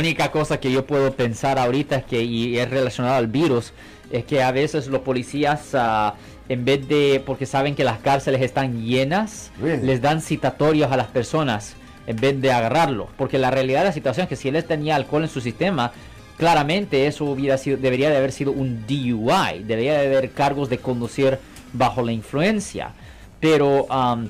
única cosa que yo puedo pensar ahorita es que, y es relacionado al virus, es que a veces los policías, ah, en vez de, porque saben que las cárceles están llenas, Really? les dan citatorios a las personas en vez de agarrarlo. Porque la realidad de la situación es que si él tenía alcohol en su sistema, claramente eso hubiera sido, debería de haber sido un DUI, debería de haber cargos de conducir bajo la influencia. Pero am,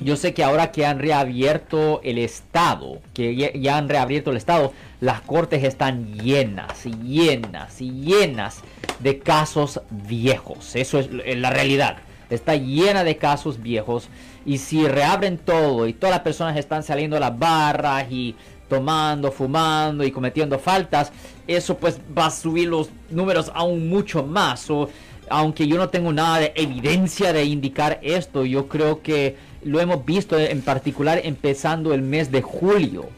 yo sé que ahora que han reabierto el estado, que ya, han reabierto el estado, las cortes están llenas llenas llenas de casos viejos. Eso es la realidad. Está llena de casos viejos. Y si reabren todo y todas las personas están saliendo a las barras y tomando, fumando y cometiendo faltas, eso pues va a subir los números aún mucho más. O, aunque yo no tengo nada de evidencia de indicar esto, yo creo que lo hemos visto en particular empezando el mes de julio,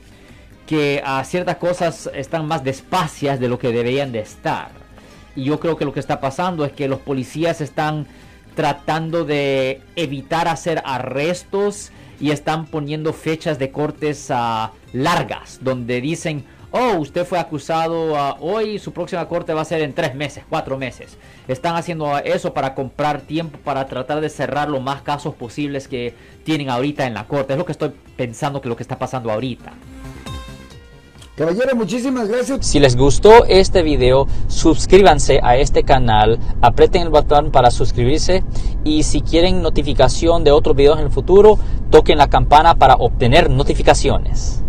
que a ciertas cosas están más despacias de lo que deberían de estar. Y yo creo que lo que está pasando es que los policías están tratando de evitar hacer arrestos y están poniendo fechas de cortes ah, largas, donde dicen, oh, usted fue acusado ah, hoy, su próxima corte va a ser en tres meses, cuatro meses. Están haciendo eso para comprar tiempo, para tratar de cerrar los más casos posibles que tienen ahorita en la corte. Es lo que estoy pensando que lo que está pasando ahorita. Caballero, muchísimas gracias. Si les gustó este video, suscríbanse a este canal, aprieten el botón para suscribirse y si quieren notificación de otros videos en el futuro, toquen la campana para obtener notificaciones.